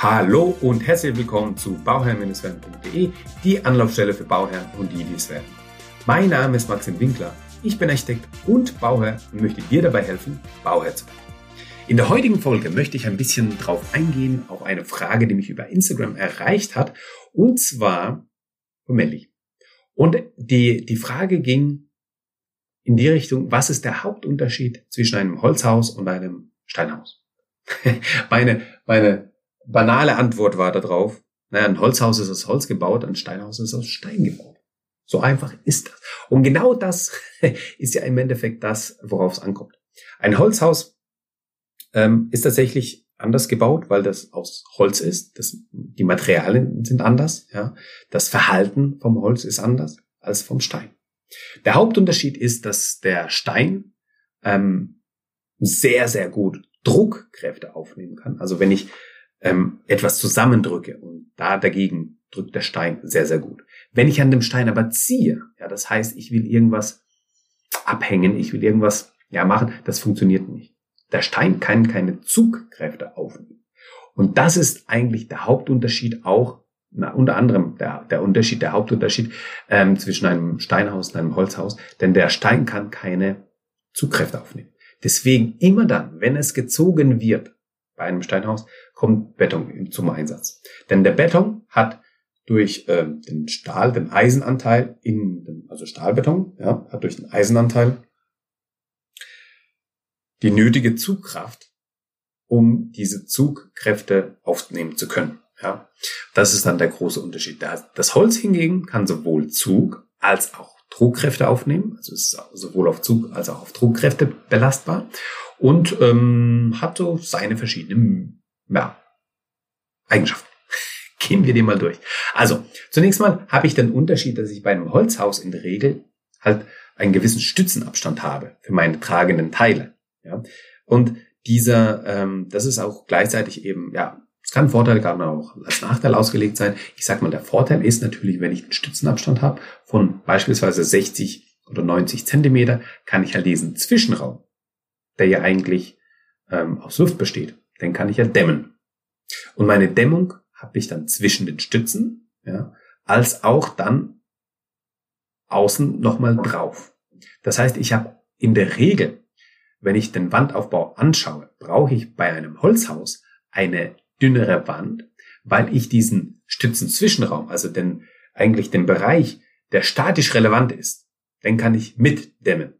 Hallo und herzlich willkommen zu bauherr-werden.de, die Anlaufstelle für Bauherren und die, die es werden. Mein Name ist Maxim Winkler, ich bin Architekt und Bauherr und möchte dir dabei helfen, Bauherr zu werden. In der heutigen Folge möchte ich ein bisschen drauf eingehen auf eine Frage, die mich über Instagram erreicht hat, und zwar von Melli. Und die, die Frage ging in die Richtung, was ist der Hauptunterschied zwischen einem Holzhaus und einem Steinhaus? meine, meine banale Antwort war darauf, naja, ein Holzhaus ist aus Holz gebaut, ein Steinhaus ist aus Stein gebaut. So einfach ist das. Und genau das ist ja im Endeffekt das, worauf es ankommt. Ein Holzhaus ähm, ist tatsächlich anders gebaut, weil das aus Holz ist. Das, die Materialien sind anders. Ja. Das Verhalten vom Holz ist anders als vom Stein. Der Hauptunterschied ist, dass der Stein ähm, sehr, sehr gut Druckkräfte aufnehmen kann. Also wenn ich ähm, etwas zusammendrücke und da dagegen drückt der Stein sehr, sehr gut. Wenn ich an dem Stein aber ziehe, ja, das heißt, ich will irgendwas abhängen, ich will irgendwas ja machen, das funktioniert nicht. Der Stein kann keine Zugkräfte aufnehmen. Und das ist eigentlich der Hauptunterschied auch, na, unter anderem der, der Unterschied, der Hauptunterschied ähm, zwischen einem Steinhaus und einem Holzhaus, denn der Stein kann keine Zugkräfte aufnehmen. Deswegen immer dann, wenn es gezogen wird, bei einem Steinhaus kommt Beton zum Einsatz. Denn der Beton hat durch äh, den Stahl, den Eisenanteil in dem, also Stahlbeton, ja, hat durch den Eisenanteil die nötige Zugkraft, um diese Zugkräfte aufnehmen zu können. Ja, das ist dann der große Unterschied. Das Holz hingegen kann sowohl Zug als auch Druckkräfte aufnehmen, also ist sowohl auf Zug als auch auf Druckkräfte belastbar und ähm, hat so seine verschiedenen ja, Eigenschaften. Gehen wir die mal durch. Also, zunächst mal habe ich den Unterschied, dass ich bei einem Holzhaus in der Regel halt einen gewissen Stützenabstand habe für meine tragenden Teile. Ja? Und dieser, ähm, das ist auch gleichzeitig eben, ja, es kann ein Vorteil, kann auch als Nachteil ausgelegt sein. Ich sag mal, der Vorteil ist natürlich, wenn ich einen Stützenabstand habe von beispielsweise 60 oder 90 Zentimeter, kann ich halt diesen Zwischenraum der ja eigentlich ähm, aus Luft besteht, den kann ich ja dämmen. Und meine Dämmung habe ich dann zwischen den Stützen, ja, als auch dann außen nochmal drauf. Das heißt, ich habe in der Regel, wenn ich den Wandaufbau anschaue, brauche ich bei einem Holzhaus eine dünnere Wand, weil ich diesen Stützenzwischenraum, also den, eigentlich den Bereich, der statisch relevant ist, den kann ich mitdämmen.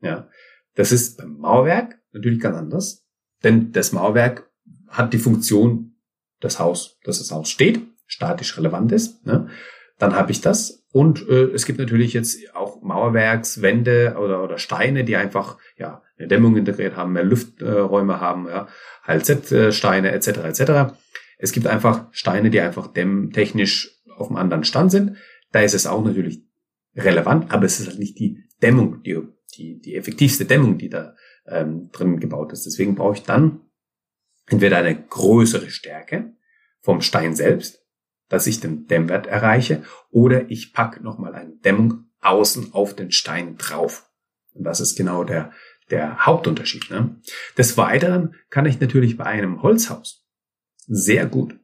Ja. Das ist beim Mauerwerk natürlich ganz anders, denn das Mauerwerk hat die Funktion, das Haus, dass das Haus steht, statisch relevant ist. Ne? Dann habe ich das und äh, es gibt natürlich jetzt auch Mauerwerkswände oder, oder Steine, die einfach ja eine Dämmung integriert haben, mehr Lufträume äh, haben, ja, HLZ-Steine etc. etc. Es gibt einfach Steine, die einfach dämmtechnisch auf einem anderen Stand sind. Da ist es auch natürlich relevant, aber es ist halt nicht die Dämmung, die die, die effektivste Dämmung, die da ähm, drin gebaut ist. Deswegen brauche ich dann entweder eine größere Stärke vom Stein selbst, dass ich den Dämmwert erreiche, oder ich packe nochmal eine Dämmung außen auf den Stein drauf. Und das ist genau der, der Hauptunterschied. Ne? Des Weiteren kann ich natürlich bei einem Holzhaus sehr gut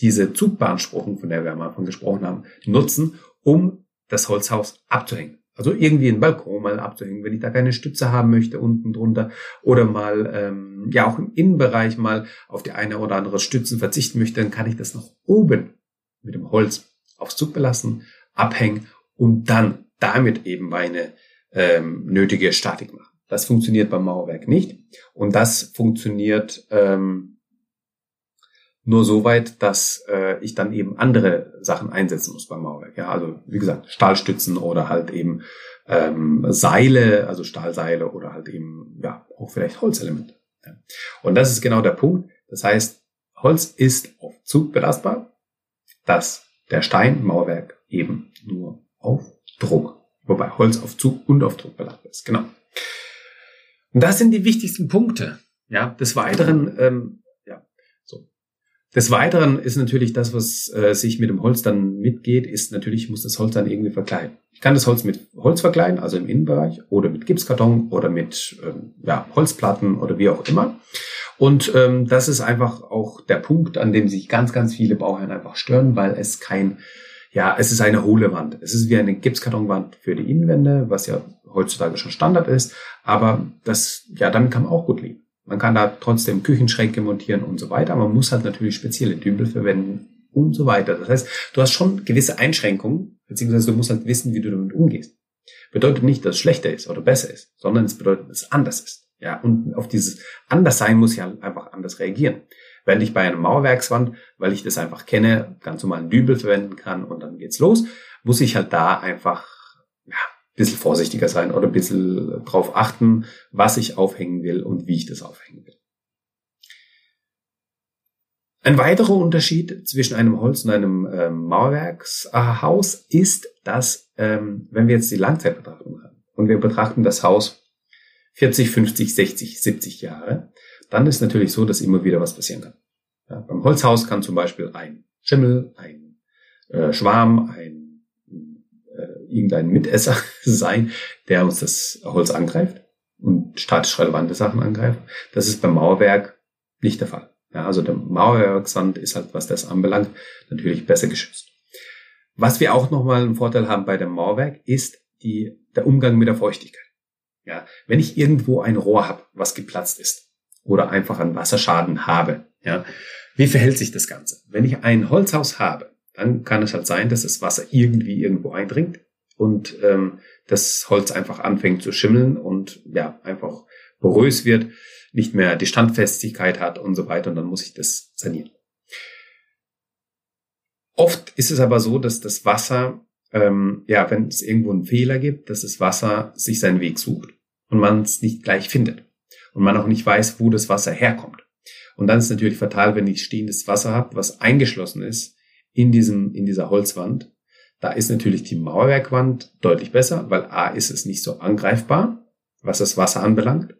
diese Zugbeanspruchung, von der wir am Anfang gesprochen haben, nutzen, um das Holzhaus abzuhängen. Also irgendwie einen Balkon mal abzuhängen, wenn ich da keine Stütze haben möchte unten drunter oder mal ähm, ja auch im Innenbereich mal auf die eine oder andere Stützen verzichten möchte, dann kann ich das noch oben mit dem Holz aufs Zug belassen, abhängen und dann damit eben meine ähm, nötige Statik machen. Das funktioniert beim Mauerwerk nicht und das funktioniert ähm, nur so weit, dass äh, ich dann eben andere Sachen einsetzen muss beim Mauerwerk. Ja, also wie gesagt, Stahlstützen oder halt eben ähm, Seile, also Stahlseile oder halt eben ja auch vielleicht Holzelemente. Ja. Und das ist genau der Punkt. Das heißt, Holz ist auf Zug belastbar, dass der Steinmauerwerk eben nur auf Druck, wobei Holz auf Zug und auf Druck belastbar ist. Genau. Und das sind die wichtigsten Punkte. Ja, des Weiteren ähm, des Weiteren ist natürlich das, was äh, sich mit dem Holz dann mitgeht, ist natürlich, muss das Holz dann irgendwie verkleiden. Ich kann das Holz mit Holz verkleiden, also im Innenbereich, oder mit Gipskarton oder mit ähm, ja, Holzplatten oder wie auch immer. Und ähm, das ist einfach auch der Punkt, an dem sich ganz, ganz viele Bauherren einfach stören, weil es kein, ja, es ist eine hohle Wand. Es ist wie eine Gipskartonwand für die Innenwände, was ja heutzutage schon Standard ist. Aber das, ja, damit kann man auch gut leben. Man kann da trotzdem Küchenschränke montieren und so weiter. Man muss halt natürlich spezielle Dübel verwenden und so weiter. Das heißt, du hast schon gewisse Einschränkungen, beziehungsweise du musst halt wissen, wie du damit umgehst. Bedeutet nicht, dass es schlechter ist oder besser ist, sondern es bedeutet, dass es anders ist. Ja, und auf dieses Anderssein muss ich halt einfach anders reagieren. Wenn ich bei einer Mauerwerkswand, weil ich das einfach kenne, ganz normal einen Dübel verwenden kann und dann geht's los, muss ich halt da einfach ja, ein bisschen vorsichtiger sein oder ein bisschen drauf achten, was ich aufhängen will und wie ich das aufhängen will. Ein weiterer Unterschied zwischen einem Holz- und einem ähm, Mauerwerkshaus ist, dass, ähm, wenn wir jetzt die Langzeitbetrachtung haben und wir betrachten das Haus 40, 50, 60, 70 Jahre, dann ist natürlich so, dass immer wieder was passieren kann. Ja, beim Holzhaus kann zum Beispiel ein Schimmel, ein äh, Schwarm, ein äh, irgendein Mitesser sein, der uns das Holz angreift und statisch relevante Sachen angreift. Das ist beim Mauerwerk nicht der Fall. Ja, also der Mauerwerksand ist halt, was das anbelangt, natürlich besser geschützt. Was wir auch nochmal einen Vorteil haben bei dem Mauerwerk, ist die, der Umgang mit der Feuchtigkeit. Ja, wenn ich irgendwo ein Rohr habe, was geplatzt ist oder einfach einen Wasserschaden habe, ja, wie verhält sich das Ganze? Wenn ich ein Holzhaus habe, dann kann es halt sein, dass das Wasser irgendwie irgendwo eindringt und ähm, das Holz einfach anfängt zu schimmeln und ja einfach porös wird, nicht mehr die Standfestigkeit hat und so weiter und dann muss ich das sanieren. Oft ist es aber so, dass das Wasser, ähm, ja, wenn es irgendwo einen Fehler gibt, dass das Wasser sich seinen Weg sucht und man es nicht gleich findet und man auch nicht weiß, wo das Wasser herkommt. Und dann ist es natürlich fatal, wenn ich stehendes Wasser habe, was eingeschlossen ist in diesem, in dieser Holzwand. Da ist natürlich die Mauerwerkwand deutlich besser, weil A ist es nicht so angreifbar, was das Wasser anbelangt.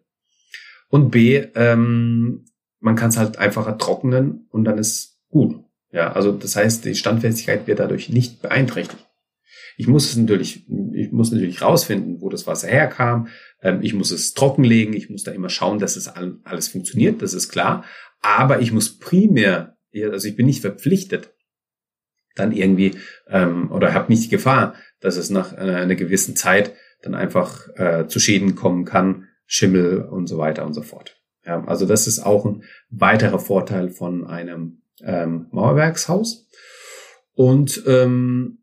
Und B, ähm, man kann es halt einfacher trocknen und dann ist gut. Ja, also das heißt, die Standfestigkeit wird dadurch nicht beeinträchtigt. Ich muss es natürlich, ich muss natürlich rausfinden, wo das Wasser herkam. Ähm, ich muss es trockenlegen. Ich muss da immer schauen, dass es alles funktioniert. Das ist klar. Aber ich muss primär, also ich bin nicht verpflichtet, dann irgendwie ähm, oder habe nicht die Gefahr, dass es nach einer, einer gewissen Zeit dann einfach äh, zu Schäden kommen kann, Schimmel und so weiter und so fort. Also das ist auch ein weiterer Vorteil von einem ähm, Mauerwerkshaus. Und ähm,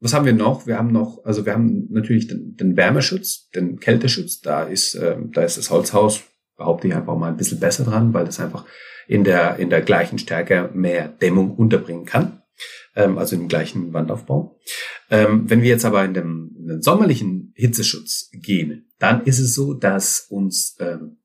was haben wir noch? Wir haben noch, also wir haben natürlich den, den Wärmeschutz, den Kälteschutz. Da ist, äh, da ist das Holzhaus, behaupte ich einfach mal ein bisschen besser dran, weil das einfach in der, in der gleichen Stärke mehr Dämmung unterbringen kann. Ähm, also im gleichen Wandaufbau. Ähm, wenn wir jetzt aber in den, in den sommerlichen Hitzeschutz gehen, dann ist es so, dass uns ähm,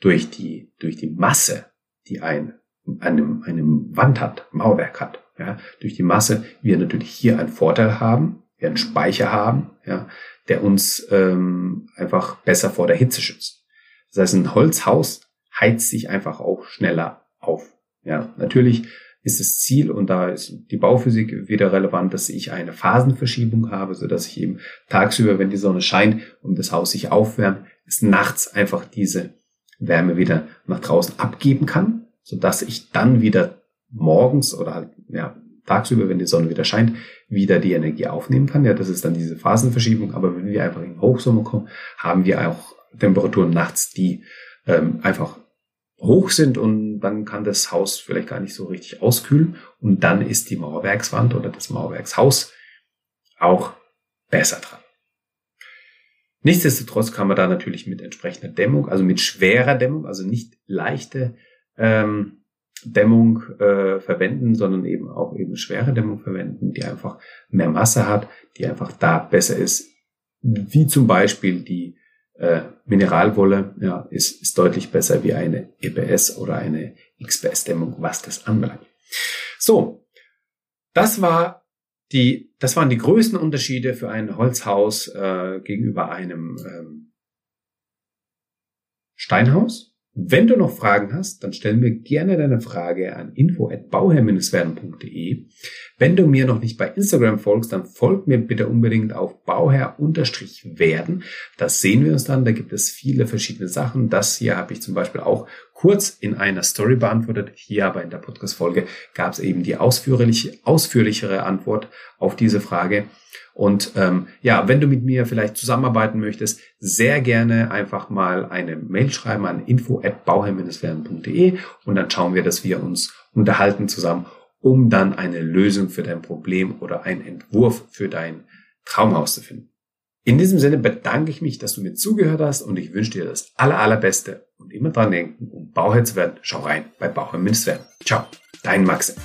durch die, durch die Masse, die ein, einem, einem Wand hat, Mauerwerk hat, ja, durch die Masse wir natürlich hier einen Vorteil haben, wir einen Speicher haben, ja, der uns ähm, einfach besser vor der Hitze schützt. Das heißt, ein Holzhaus heizt sich einfach auch schneller auf. Ja, natürlich ist das Ziel und da ist die Bauphysik wieder relevant, dass ich eine Phasenverschiebung habe, so dass ich eben tagsüber, wenn die Sonne scheint und das Haus sich aufwärmt, es nachts einfach diese Wärme wieder nach draußen abgeben kann, so dass ich dann wieder morgens oder halt ja, tagsüber, wenn die Sonne wieder scheint, wieder die Energie aufnehmen kann. Ja, das ist dann diese Phasenverschiebung. Aber wenn wir einfach in Hochsommer kommen, haben wir auch Temperaturen nachts, die ähm, einfach hoch sind und dann kann das Haus vielleicht gar nicht so richtig auskühlen und dann ist die Mauerwerkswand oder das Mauerwerkshaus auch besser dran. Nichtsdestotrotz kann man da natürlich mit entsprechender Dämmung, also mit schwerer Dämmung, also nicht leichte ähm, Dämmung äh, verwenden, sondern eben auch eben schwere Dämmung verwenden, die einfach mehr Masse hat, die einfach da besser ist, wie zum Beispiel die äh, Mineralwolle, ja, ist, ist deutlich besser wie eine EPS oder eine XPS-Dämmung, was das anbelangt. So, das war die, das waren die größten Unterschiede für ein Holzhaus äh, gegenüber einem ähm, Steinhaus. Wenn du noch Fragen hast, dann stell mir gerne deine Frage an info@bauherr-werden.de. Wenn du mir noch nicht bei Instagram folgst, dann folg mir bitte unbedingt auf bauherr-werden. Das sehen wir uns dann. Da gibt es viele verschiedene Sachen. Das hier habe ich zum Beispiel auch kurz in einer Story beantwortet. Hier aber in der Podcast-Folge gab es eben die ausführliche, ausführlichere Antwort auf diese Frage. Und ähm, ja, wenn du mit mir vielleicht zusammenarbeiten möchtest, sehr gerne einfach mal eine Mail schreiben an info@bauherr-werden.de und dann schauen wir, dass wir uns unterhalten zusammen, um dann eine Lösung für dein Problem oder einen Entwurf für dein Traumhaus zu finden. In diesem Sinne bedanke ich mich, dass du mir zugehört hast und ich wünsche dir das aller, allerbeste und immer dran denken, um Bauherr zu werden, schau rein bei Bauherr Münster. Ciao, dein Maxim.